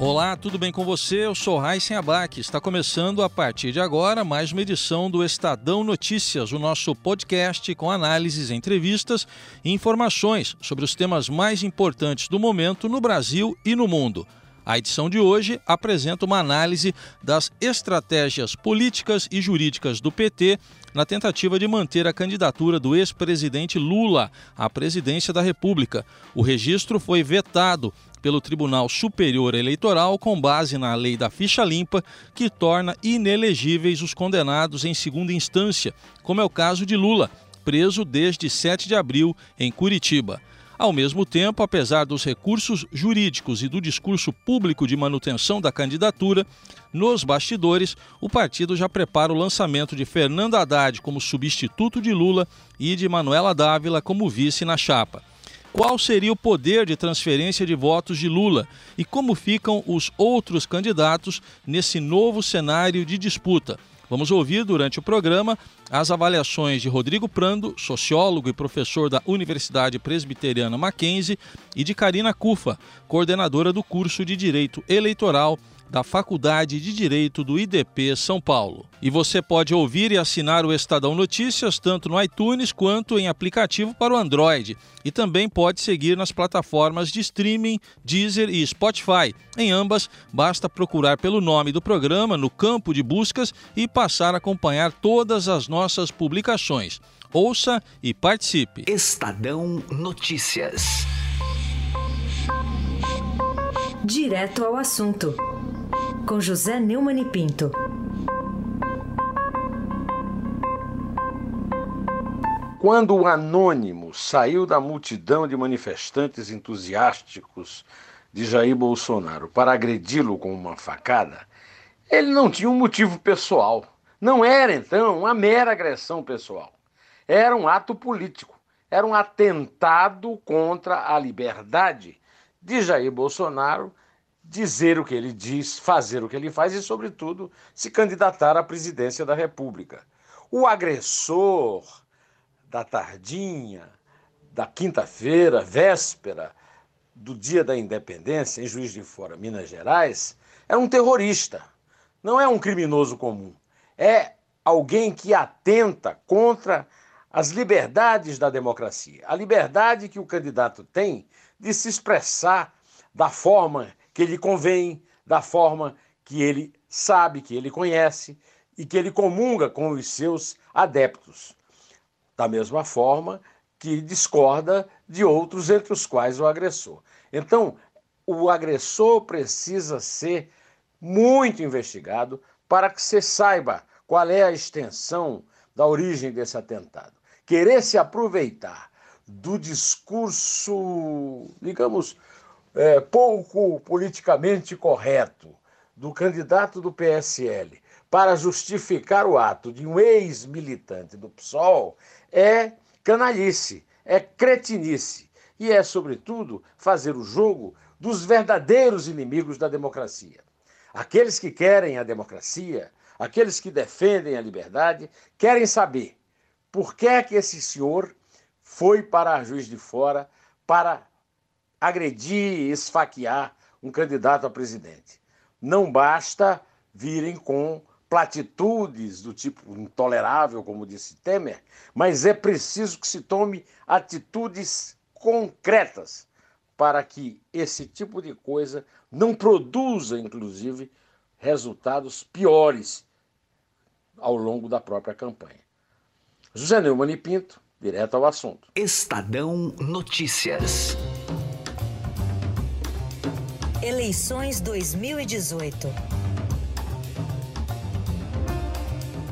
Olá, tudo bem com você? Eu sou Raíssen Abac. Está começando a partir de agora mais uma edição do Estadão Notícias, o nosso podcast com análises, entrevistas e informações sobre os temas mais importantes do momento no Brasil e no mundo. A edição de hoje apresenta uma análise das estratégias políticas e jurídicas do PT na tentativa de manter a candidatura do ex-presidente Lula à presidência da República. O registro foi vetado pelo Tribunal Superior Eleitoral com base na lei da ficha limpa, que torna inelegíveis os condenados em segunda instância, como é o caso de Lula, preso desde 7 de abril em Curitiba. Ao mesmo tempo, apesar dos recursos jurídicos e do discurso público de manutenção da candidatura, nos bastidores, o partido já prepara o lançamento de Fernando Haddad como substituto de Lula e de Manuela Dávila como vice na chapa. Qual seria o poder de transferência de votos de Lula e como ficam os outros candidatos nesse novo cenário de disputa? Vamos ouvir durante o programa as avaliações de Rodrigo Prando, sociólogo e professor da Universidade Presbiteriana Mackenzie, e de Karina Cufa, coordenadora do curso de Direito Eleitoral da Faculdade de Direito do IDP São Paulo. E você pode ouvir e assinar o Estadão Notícias tanto no iTunes quanto em aplicativo para o Android. E também pode seguir nas plataformas de streaming Deezer e Spotify. Em ambas, basta procurar pelo nome do programa no campo de buscas e passar a acompanhar todas as nossas publicações. Ouça e participe. Estadão Notícias. Direto ao assunto com José Neumann e Pinto. Quando o anônimo saiu da multidão de manifestantes entusiásticos de Jair Bolsonaro para agredi-lo com uma facada, ele não tinha um motivo pessoal. Não era, então, uma mera agressão pessoal. Era um ato político. Era um atentado contra a liberdade de Jair Bolsonaro dizer o que ele diz, fazer o que ele faz e, sobretudo, se candidatar à presidência da República. O agressor da tardinha, da quinta-feira, véspera do dia da independência, em Juiz de Fora, Minas Gerais, é um terrorista, não é um criminoso comum. É alguém que atenta contra as liberdades da democracia. A liberdade que o candidato tem de se expressar da forma que lhe convém, da forma que ele sabe, que ele conhece e que ele comunga com os seus adeptos. Da mesma forma que discorda de outros, entre os quais o agressor. Então, o agressor precisa ser muito investigado para que você saiba qual é a extensão da origem desse atentado. Querer se aproveitar do discurso, digamos, é, pouco politicamente correto do candidato do PSL para justificar o ato de um ex-militante do PSOL é canalice, é cretinice e é, sobretudo, fazer o jogo dos verdadeiros inimigos da democracia. Aqueles que querem a democracia, aqueles que defendem a liberdade, querem saber por que é que esse senhor foi para a Juiz de Fora para agredir, esfaquear um candidato a presidente. Não basta virem com platitudes do tipo intolerável, como disse Temer, mas é preciso que se tome atitudes concretas para que esse tipo de coisa não produza, inclusive, resultados piores ao longo da própria campanha. José Neumann e Pinto, direto ao assunto. Estadão Notícias. Eleições 2018.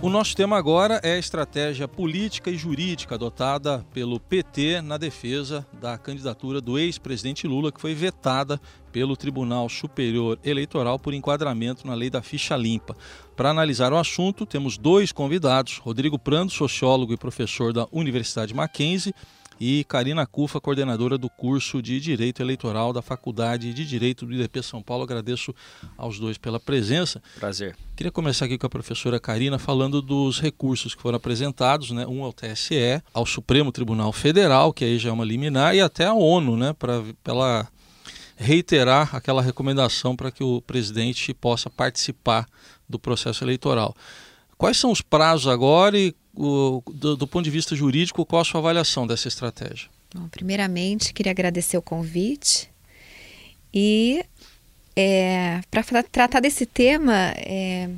O nosso tema agora é a estratégia política e jurídica adotada pelo PT na defesa da candidatura do ex-presidente Lula, que foi vetada pelo Tribunal Superior Eleitoral por enquadramento na lei da ficha limpa. Para analisar o assunto, temos dois convidados: Rodrigo Prando, sociólogo e professor da Universidade Mackenzie, e Karina Cufa, coordenadora do curso de Direito Eleitoral da Faculdade de Direito do IDP São Paulo. Agradeço aos dois pela presença. Prazer. Queria começar aqui com a professora Karina falando dos recursos que foram apresentados, né? um ao TSE, ao Supremo Tribunal Federal, que aí já é uma liminar, e até à ONU, né? para ela reiterar aquela recomendação para que o presidente possa participar do processo eleitoral. Quais são os prazos agora e, o, do, do ponto de vista jurídico, qual a sua avaliação dessa estratégia? Bom, primeiramente, queria agradecer o convite e é, para tratar desse tema, é,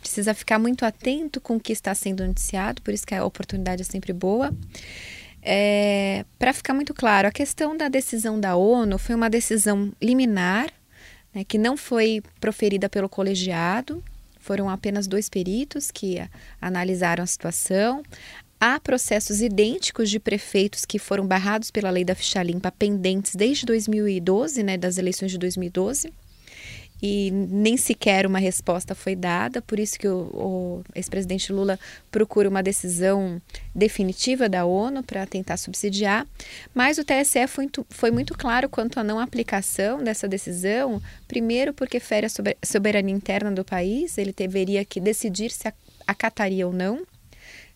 precisa ficar muito atento com o que está sendo noticiado, por isso que a oportunidade é sempre boa. É, para ficar muito claro, a questão da decisão da ONU foi uma decisão liminar, né, que não foi proferida pelo colegiado, foram apenas dois peritos que analisaram a situação. Há processos idênticos de prefeitos que foram barrados pela lei da ficha limpa pendentes desde 2012, né, das eleições de 2012 e nem sequer uma resposta foi dada, por isso que o, o ex-presidente Lula procura uma decisão definitiva da ONU para tentar subsidiar, mas o TSE foi, foi, muito claro quanto à não aplicação dessa decisão, primeiro porque fere a soberania interna do país, ele deveria que decidir se acataria ou não,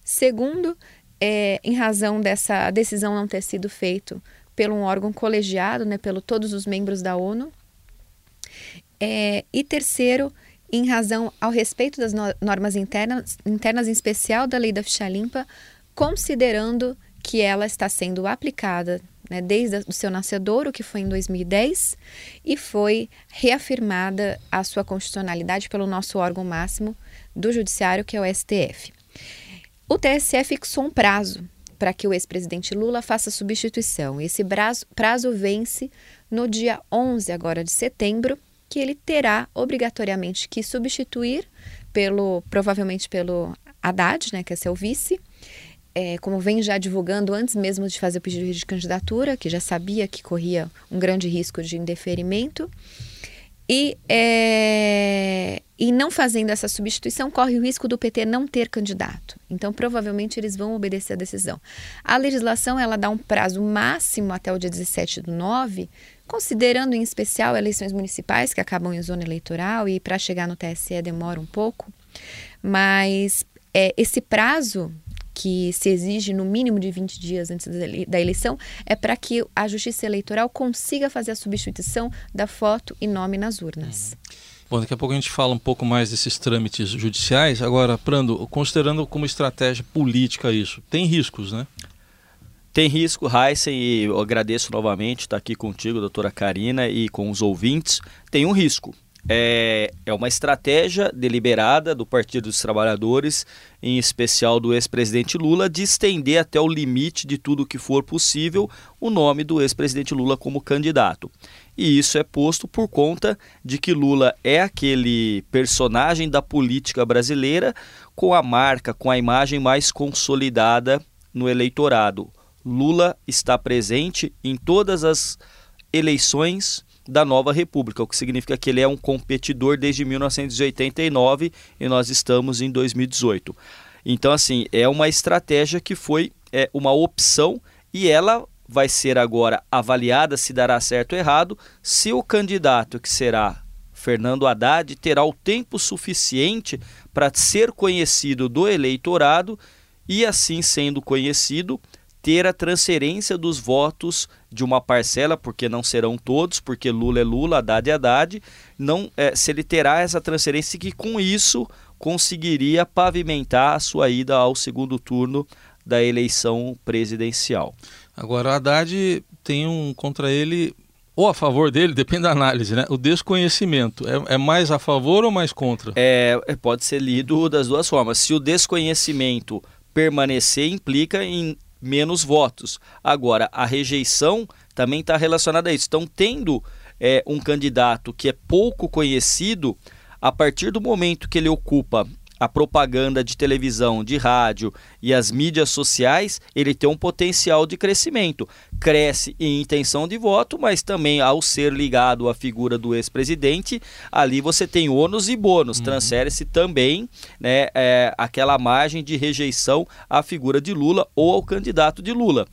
segundo, é, em razão dessa decisão não ter sido feita pelo um órgão colegiado, né, pelo todos os membros da ONU, é, e terceiro, em razão ao respeito das normas internas, internas, em especial da lei da ficha limpa, considerando que ela está sendo aplicada né, desde o seu nascedouro, que foi em 2010, e foi reafirmada a sua constitucionalidade pelo nosso órgão máximo do Judiciário, que é o STF. O TSE fixou um prazo para que o ex-presidente Lula faça substituição. Esse prazo, prazo vence no dia 11 agora de setembro que ele terá obrigatoriamente que substituir pelo provavelmente pelo Haddad, né, que é seu vice, é, como vem já divulgando antes mesmo de fazer o pedido de candidatura, que já sabia que corria um grande risco de indeferimento. E, é, e não fazendo essa substituição, corre o risco do PT não ter candidato. Então, provavelmente, eles vão obedecer a decisão. A legislação ela dá um prazo máximo até o dia 17 do 9 considerando em especial eleições municipais que acabam em zona eleitoral e para chegar no TSE demora um pouco, mas é, esse prazo que se exige no mínimo de 20 dias antes da eleição é para que a Justiça Eleitoral consiga fazer a substituição da foto e nome nas urnas. Uhum. Bom, daqui a pouco a gente fala um pouco mais desses trâmites judiciais. Agora, Prando, considerando como estratégia política isso, tem riscos, né? Tem risco, Heisen, e eu agradeço novamente estar aqui contigo, doutora Karina, e com os ouvintes. Tem um risco. É, é uma estratégia deliberada do Partido dos Trabalhadores, em especial do ex-presidente Lula, de estender até o limite de tudo que for possível o nome do ex-presidente Lula como candidato. E isso é posto por conta de que Lula é aquele personagem da política brasileira com a marca, com a imagem mais consolidada no eleitorado Lula está presente em todas as eleições da nova república, o que significa que ele é um competidor desde 1989 e nós estamos em 2018. Então, assim, é uma estratégia que foi é, uma opção e ela vai ser agora avaliada se dará certo ou errado, se o candidato que será Fernando Haddad terá o tempo suficiente para ser conhecido do eleitorado e, assim sendo conhecido, ter a transferência dos votos de uma parcela, porque não serão todos, porque Lula é Lula, Haddad é Haddad, não, é, se ele terá essa transferência que com isso conseguiria pavimentar a sua ida ao segundo turno da eleição presidencial. Agora, Haddad tem um contra ele, ou a favor dele, depende da análise, né? O desconhecimento. É, é mais a favor ou mais contra? É, é pode ser lido das duas formas. Se o desconhecimento permanecer, implica em menos votos. Agora, a rejeição também está relacionada a isso. Então, tendo é, um candidato que é pouco conhecido, a partir do momento que ele ocupa a propaganda de televisão, de rádio e as mídias sociais, ele tem um potencial de crescimento. Cresce em intenção de voto, mas também ao ser ligado à figura do ex-presidente, ali você tem ônus e bônus. Uhum. Transfere-se também né, é, aquela margem de rejeição à figura de Lula ou ao candidato de Lula.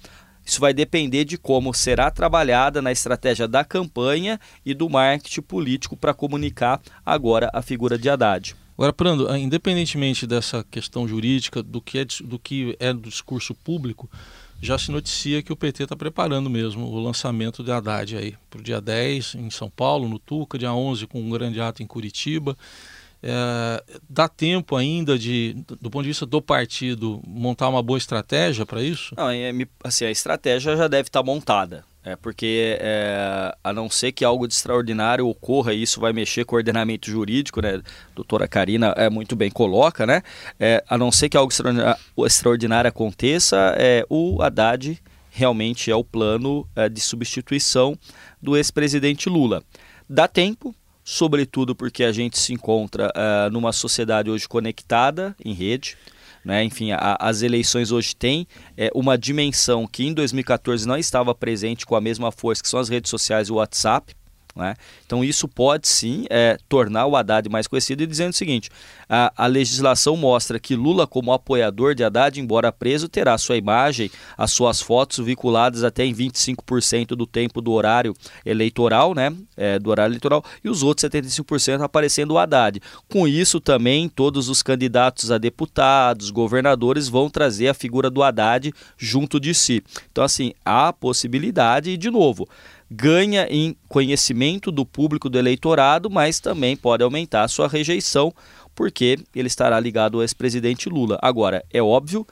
Isso vai depender de como será trabalhada na estratégia da campanha e do marketing político para comunicar agora a figura de Haddad. Agora, Prando, ah, independentemente dessa questão jurídica, do que é, do que é do discurso público, já se noticia que o PT está preparando mesmo o lançamento de Haddad aí para o dia 10 em São Paulo, no Tuca, dia 11 com um grande ato em Curitiba. É, dá tempo ainda de, do ponto de vista do partido, montar uma boa estratégia para isso? Não, é, assim, a estratégia já deve estar tá montada. É porque, é, a não ser que algo de extraordinário ocorra, e isso vai mexer com o ordenamento jurídico, né? A doutora Karina é, muito bem coloca, né? É, a não ser que algo extraordinário aconteça, é, o Haddad realmente é o plano é, de substituição do ex-presidente Lula. Dá tempo, sobretudo porque a gente se encontra é, numa sociedade hoje conectada em rede. Né? Enfim, a, as eleições hoje têm é, uma dimensão que em 2014 não estava presente com a mesma força, que são as redes sociais e o WhatsApp. Né? Então, isso pode sim é, tornar o Haddad mais conhecido e dizendo o seguinte: a, a, legislação mostra que Lula, como apoiador de Haddad, embora preso, terá sua imagem, as suas fotos vinculadas até em 25% do tempo do horário eleitoral, né? É, do horário eleitoral, e os outros 75% aparecendo o Haddad. Com isso, também, todos os candidatos a deputados, governadores vão trazer a figura do Haddad junto de si. Então, assim, há possibilidade, e de novo ganha em conhecimento do público do eleitorado, mas também pode aumentar a sua rejeição, porque ele estará ligado ao ex-presidente Lula. Agora, é óbvio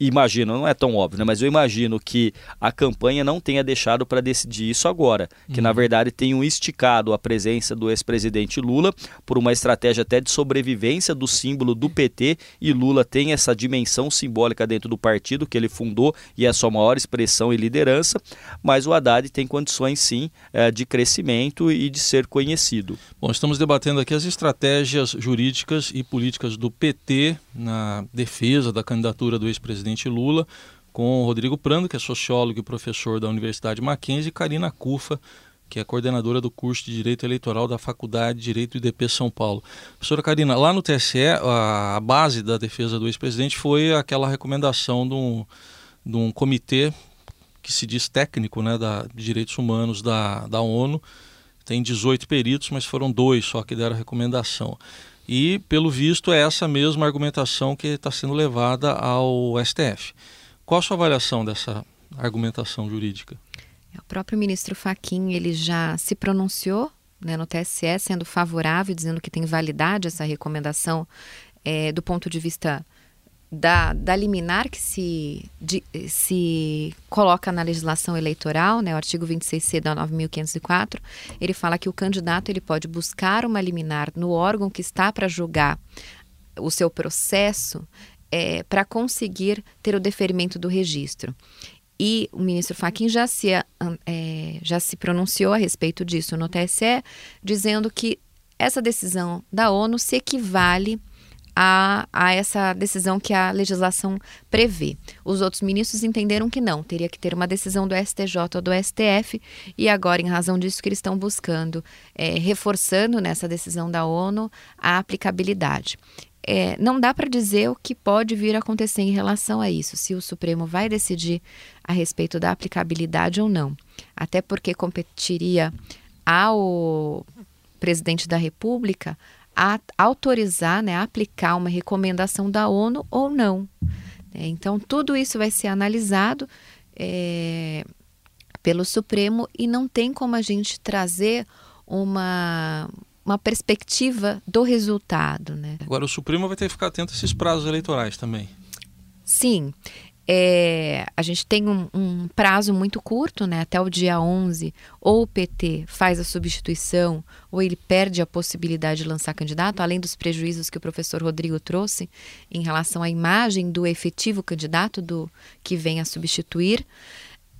imagino, não é tão óbvio, né? mas eu imagino que a campanha não tenha deixado para decidir isso agora, que uhum. na verdade tenham esticado a presença do ex-presidente Lula por uma estratégia até de sobrevivência do símbolo do PT e Lula tem essa dimensão simbólica dentro do partido que ele fundou e é a sua maior expressão e liderança, mas o Haddad tem condições sim eh, de crescimento e de ser conhecido. Bom, estamos debatendo aqui as estratégias jurídicas e políticas do PT na defesa da candidatura do ex-presidente presidente Lula, com Rodrigo Prando, que é sociólogo e professor da Universidade Mackenzie, e Karina Cufa, que é coordenadora do curso de Direito Eleitoral da Faculdade de Direito IDP São Paulo. Professora Karina, lá no TSE, a base da defesa do ex-presidente foi aquela recomendação de um, de um comitê que se diz técnico né, da, de direitos humanos da, da ONU. Tem 18 peritos, mas foram dois só que deram recomendação. E, pelo visto, é essa mesma argumentação que está sendo levada ao STF. Qual a sua avaliação dessa argumentação jurídica? O próprio ministro Faquim ele já se pronunciou né, no TSE, sendo favorável, dizendo que tem validade essa recomendação é, do ponto de vista da, da liminar que se, de, se coloca na legislação eleitoral, né, o artigo 26C da 9.504, ele fala que o candidato ele pode buscar uma liminar no órgão que está para julgar o seu processo é, para conseguir ter o deferimento do registro. E o ministro Fachin já se, é, já se pronunciou a respeito disso no TSE, dizendo que essa decisão da ONU se equivale a, a essa decisão que a legislação prevê. Os outros ministros entenderam que não, teria que ter uma decisão do STJ ou do STF, e agora, em razão disso, que eles estão buscando, é, reforçando nessa decisão da ONU a aplicabilidade. É, não dá para dizer o que pode vir a acontecer em relação a isso, se o Supremo vai decidir a respeito da aplicabilidade ou não. Até porque competiria ao presidente da República a autorizar, né, a aplicar uma recomendação da ONU ou não. É, então, tudo isso vai ser analisado é, pelo Supremo e não tem como a gente trazer uma, uma perspectiva do resultado. Né? Agora, o Supremo vai ter que ficar atento a esses prazos eleitorais também. Sim, é, a gente tem um, um, prazo muito curto, né, até o dia 11, ou o PT faz a substituição, ou ele perde a possibilidade de lançar candidato, além dos prejuízos que o professor Rodrigo trouxe em relação à imagem do efetivo candidato do que vem a substituir.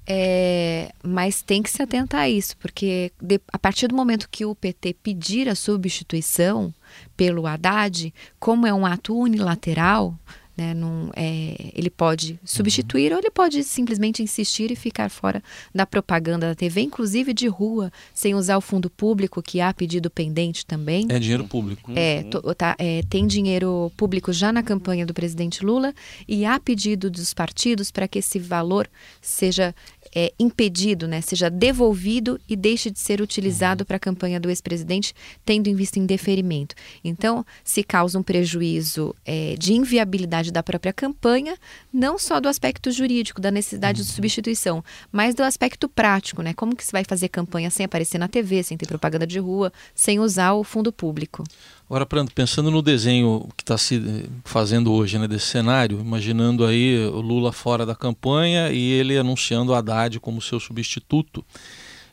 É, mas tem que se atentar a isso, porque de, a partir do momento que o PT pedir a substituição pelo Haddad, como é um ato unilateral, né? Num, é, ele pode substituir uhum. ou ele pode simplesmente insistir e ficar fora da propaganda da TV, inclusive de rua, sem usar o fundo público, que há pedido pendente também. É dinheiro público. É, to, tá, é, tem dinheiro público já na campanha do presidente Lula e há pedido dos partidos para que esse valor seja é, impedido, né, seja devolvido e deixe de ser utilizado para a campanha do ex-presidente, tendo em vista indeferimento. Então, se causa um prejuízo é, de inviabilidade da própria campanha, não só do aspecto jurídico, da necessidade de substituição, mas do aspecto prático, né? Como que se vai fazer campanha sem aparecer na TV, sem ter propaganda de rua, sem usar o fundo público? Agora, pensando no desenho que está se fazendo hoje, né, desse cenário, imaginando aí o Lula fora da campanha e ele anunciando Haddad como seu substituto,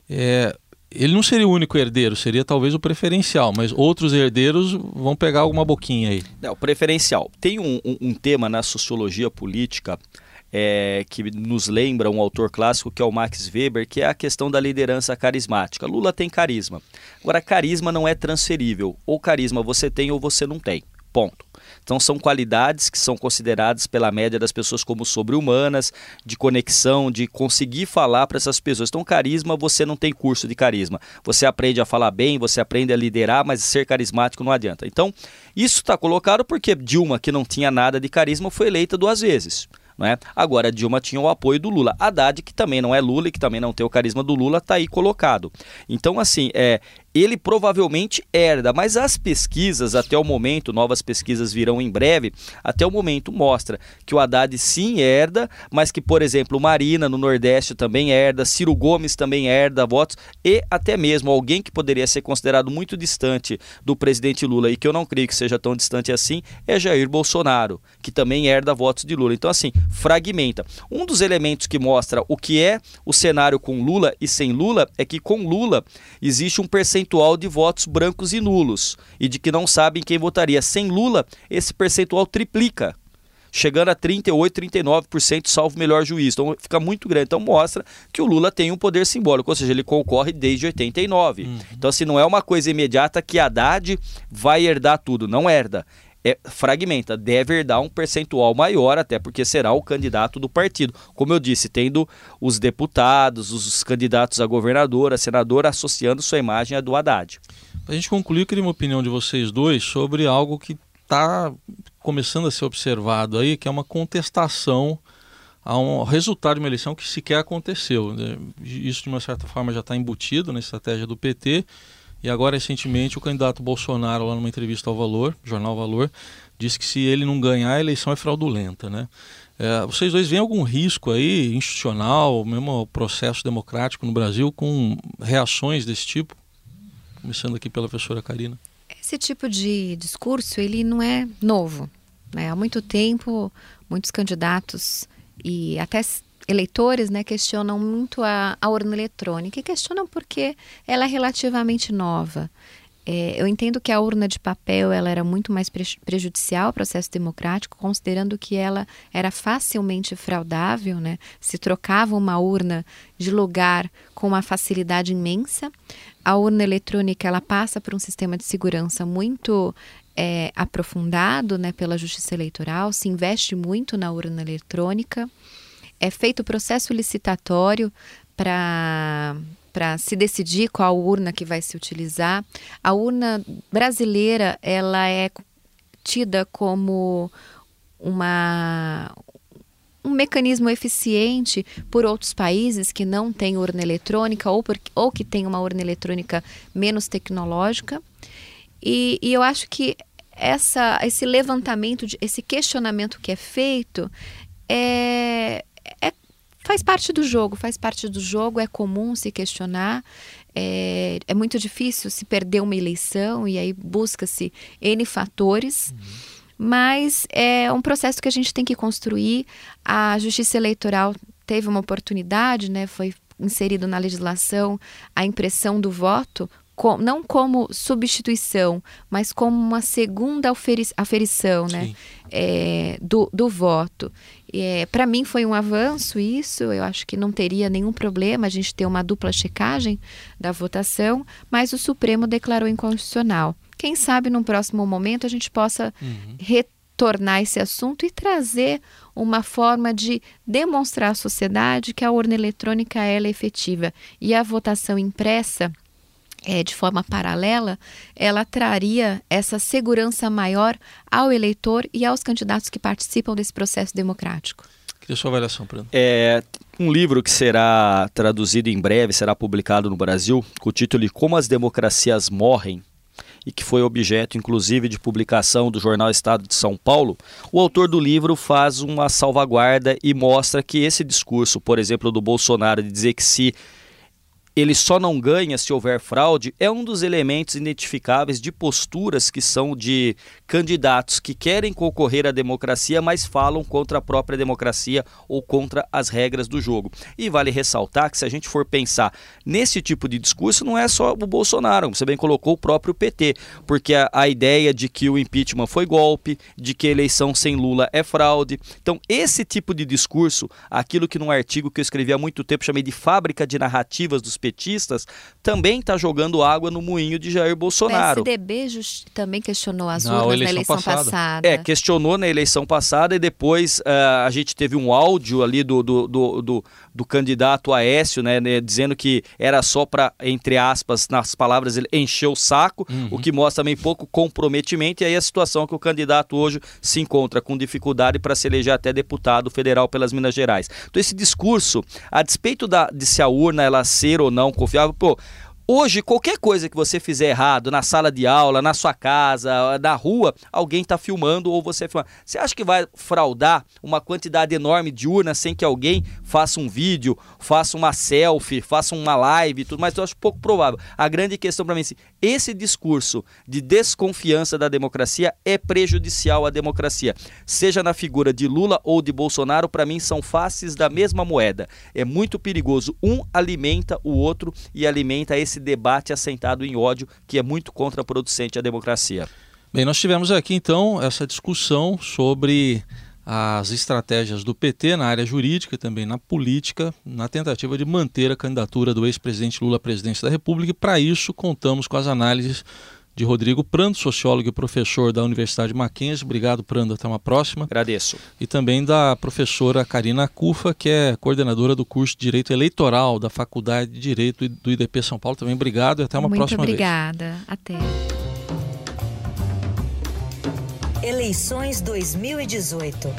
é, ele não seria o único herdeiro, seria talvez o preferencial, mas outros herdeiros vão pegar alguma boquinha aí. É, o preferencial. Tem um, um, um tema na sociologia política é, que nos lembra um autor clássico que é o Max Weber, que é a questão da liderança carismática. Lula tem carisma. Agora, carisma não é transferível. Ou carisma você tem ou você não tem. Ponto. Então são qualidades que são consideradas pela média das pessoas como sobre-humanas, de conexão, de conseguir falar para essas pessoas. Então carisma, você não tem curso de carisma. Você aprende a falar bem, você aprende a liderar, mas ser carismático não adianta. Então isso está colocado porque Dilma, que não tinha nada de carisma, foi eleita duas vezes. Né? Agora, Dilma tinha o apoio do Lula. Haddad, que também não é Lula e que também não tem o carisma do Lula, está aí colocado. Então, assim, é, ele provavelmente herda, mas as pesquisas até o momento, novas pesquisas virão em breve, até o momento mostra que o Haddad sim herda, mas que, por exemplo, Marina no Nordeste também herda, Ciro Gomes também herda votos e até mesmo alguém que poderia ser considerado muito distante do presidente Lula e que eu não creio que seja tão distante assim, é Jair Bolsonaro, que também herda votos de Lula. Então, assim, fragmenta. Um dos elementos que mostra o que é o cenário com Lula e sem Lula é que com Lula existe um percentual percentual de votos brancos e nulos e de que não sabem quem votaria. Sem Lula, esse percentual triplica chegando a 38, 39%, salvo melhor juiz. Então fica muito grande. Então mostra que o Lula tem um poder simbólico, ou seja, ele concorre desde 89. Uhum. Então, assim, não é uma coisa imediata que Haddad vai herdar tudo. Não herda é, fragmenta, deve herdar um percentual maior, até porque será o candidato do partido. Como eu disse, tendo os deputados, os candidatos a governador, a senador, associando sua imagem à do Haddad. Para a gente concluir, eu queria uma opinião de vocês dois sobre algo que está começando a ser observado aí, que é uma contestação a um resultado de uma eleição que sequer aconteceu. Né? Isso, de uma certa forma, já está embutido na estratégia do PT e agora, recentemente, o candidato Bolsonaro, lá numa entrevista ao Valor, Jornal Valor, disse que se ele não ganhar, a eleição é fraudulenta. Né? É, vocês dois veem algum risco aí, institucional, mesmo processo democrático no Brasil, com reações desse tipo? Começando aqui pela professora Karina. Esse tipo de discurso, ele não é novo. Né? Há muito tempo, muitos candidatos e até eleitores né, questionam muito a, a urna eletrônica e questionam porque ela é relativamente nova. É, eu entendo que a urna de papel ela era muito mais prejudicial ao processo democrático, considerando que ela era facilmente fraudável, né? se trocava uma urna de lugar com uma facilidade imensa. A urna eletrônica ela passa por um sistema de segurança muito é, aprofundado né, pela Justiça Eleitoral, se investe muito na urna eletrônica é feito o processo licitatório para para se decidir qual urna que vai se utilizar. A urna brasileira ela é tida como uma um mecanismo eficiente por outros países que não têm urna eletrônica ou, por, ou que têm uma urna eletrônica menos tecnológica. E, e eu acho que essa, esse levantamento, de, esse questionamento que é feito é, é, faz parte do jogo, faz parte do jogo, é comum se questionar. É, é muito difícil se perder uma eleição e aí busca-se N fatores. Uhum. Mas é um processo que a gente tem que construir. A justiça eleitoral teve uma oportunidade, né? Foi inserido na legislação a impressão do voto com, não como substituição, mas como uma segunda aferição né, é, do, do voto. É, Para mim foi um avanço isso, eu acho que não teria nenhum problema a gente ter uma dupla checagem da votação, mas o Supremo declarou inconstitucional. Quem sabe num próximo momento a gente possa uhum. retornar esse assunto e trazer uma forma de demonstrar à sociedade que a urna eletrônica é efetiva e a votação impressa é, de forma paralela, ela traria essa segurança maior ao eleitor e aos candidatos que participam desse processo democrático. Queria sua avaliação, Bruno. É, um livro que será traduzido em breve, será publicado no Brasil, com o título de Como as Democracias Morrem, e que foi objeto, inclusive, de publicação do jornal Estado de São Paulo, o autor do livro faz uma salvaguarda e mostra que esse discurso, por exemplo, do Bolsonaro, de dizer que se ele só não ganha se houver fraude, é um dos elementos identificáveis de posturas que são de candidatos que querem concorrer à democracia, mas falam contra a própria democracia ou contra as regras do jogo. E vale ressaltar que se a gente for pensar nesse tipo de discurso, não é só o Bolsonaro, você bem colocou o próprio PT, porque a, a ideia de que o impeachment foi golpe, de que a eleição sem Lula é fraude. Então, esse tipo de discurso, aquilo que num artigo que eu escrevi há muito tempo chamei de fábrica de narrativas dos petistas, também está jogando água no moinho de Jair Bolsonaro. O PSDB também questionou as urnas eleição na eleição passada. passada. É, questionou na eleição passada e depois uh, a gente teve um áudio ali do, do, do, do, do candidato Aécio, né, né, dizendo que era só para, entre aspas, nas palavras, ele encheu o saco, uhum. o que mostra também pouco comprometimento, e aí a situação que o candidato hoje se encontra com dificuldade para se eleger até deputado federal pelas Minas Gerais. Então esse discurso, a despeito da, de se a urna ela ser ou não confiável, pô, Hoje, qualquer coisa que você fizer errado na sala de aula, na sua casa, na rua, alguém está filmando ou você filma. Você acha que vai fraudar uma quantidade enorme de urnas sem que alguém faça um vídeo, faça uma selfie, faça uma live e tudo mais? Eu acho pouco provável. A grande questão para mim é assim, esse discurso de desconfiança da democracia é prejudicial à democracia. Seja na figura de Lula ou de Bolsonaro, para mim são faces da mesma moeda. É muito perigoso. Um alimenta o outro e alimenta esse esse debate assentado em ódio que é muito contraproducente à democracia. Bem, nós tivemos aqui então essa discussão sobre as estratégias do PT na área jurídica e também na política, na tentativa de manter a candidatura do ex-presidente Lula à presidência da República. E para isso, contamos com as análises de Rodrigo Prando, sociólogo e professor da Universidade Mackenzie. Obrigado, Prando. Até uma próxima. Agradeço. E também da professora Karina Cufa, que é coordenadora do curso de Direito Eleitoral da Faculdade de Direito do IDP São Paulo. Também obrigado e até uma Muito próxima obrigada. vez. Até. Eleições 2018.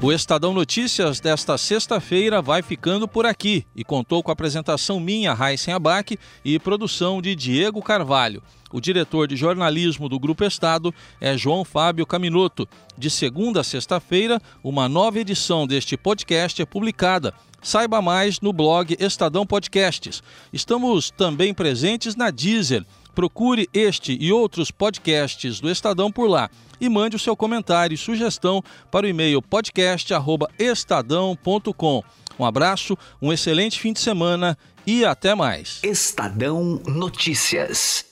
O Estadão Notícias desta sexta-feira vai ficando por aqui e contou com a apresentação minha, Raíssen Abac, e produção de Diego Carvalho. O diretor de jornalismo do Grupo Estado é João Fábio Caminoto. De segunda a sexta-feira, uma nova edição deste podcast é publicada. Saiba mais no blog Estadão Podcasts. Estamos também presentes na Deezer. Procure este e outros podcasts do Estadão por lá e mande o seu comentário e sugestão para o e-mail podcast@estadão.com. Um abraço, um excelente fim de semana e até mais. Estadão Notícias.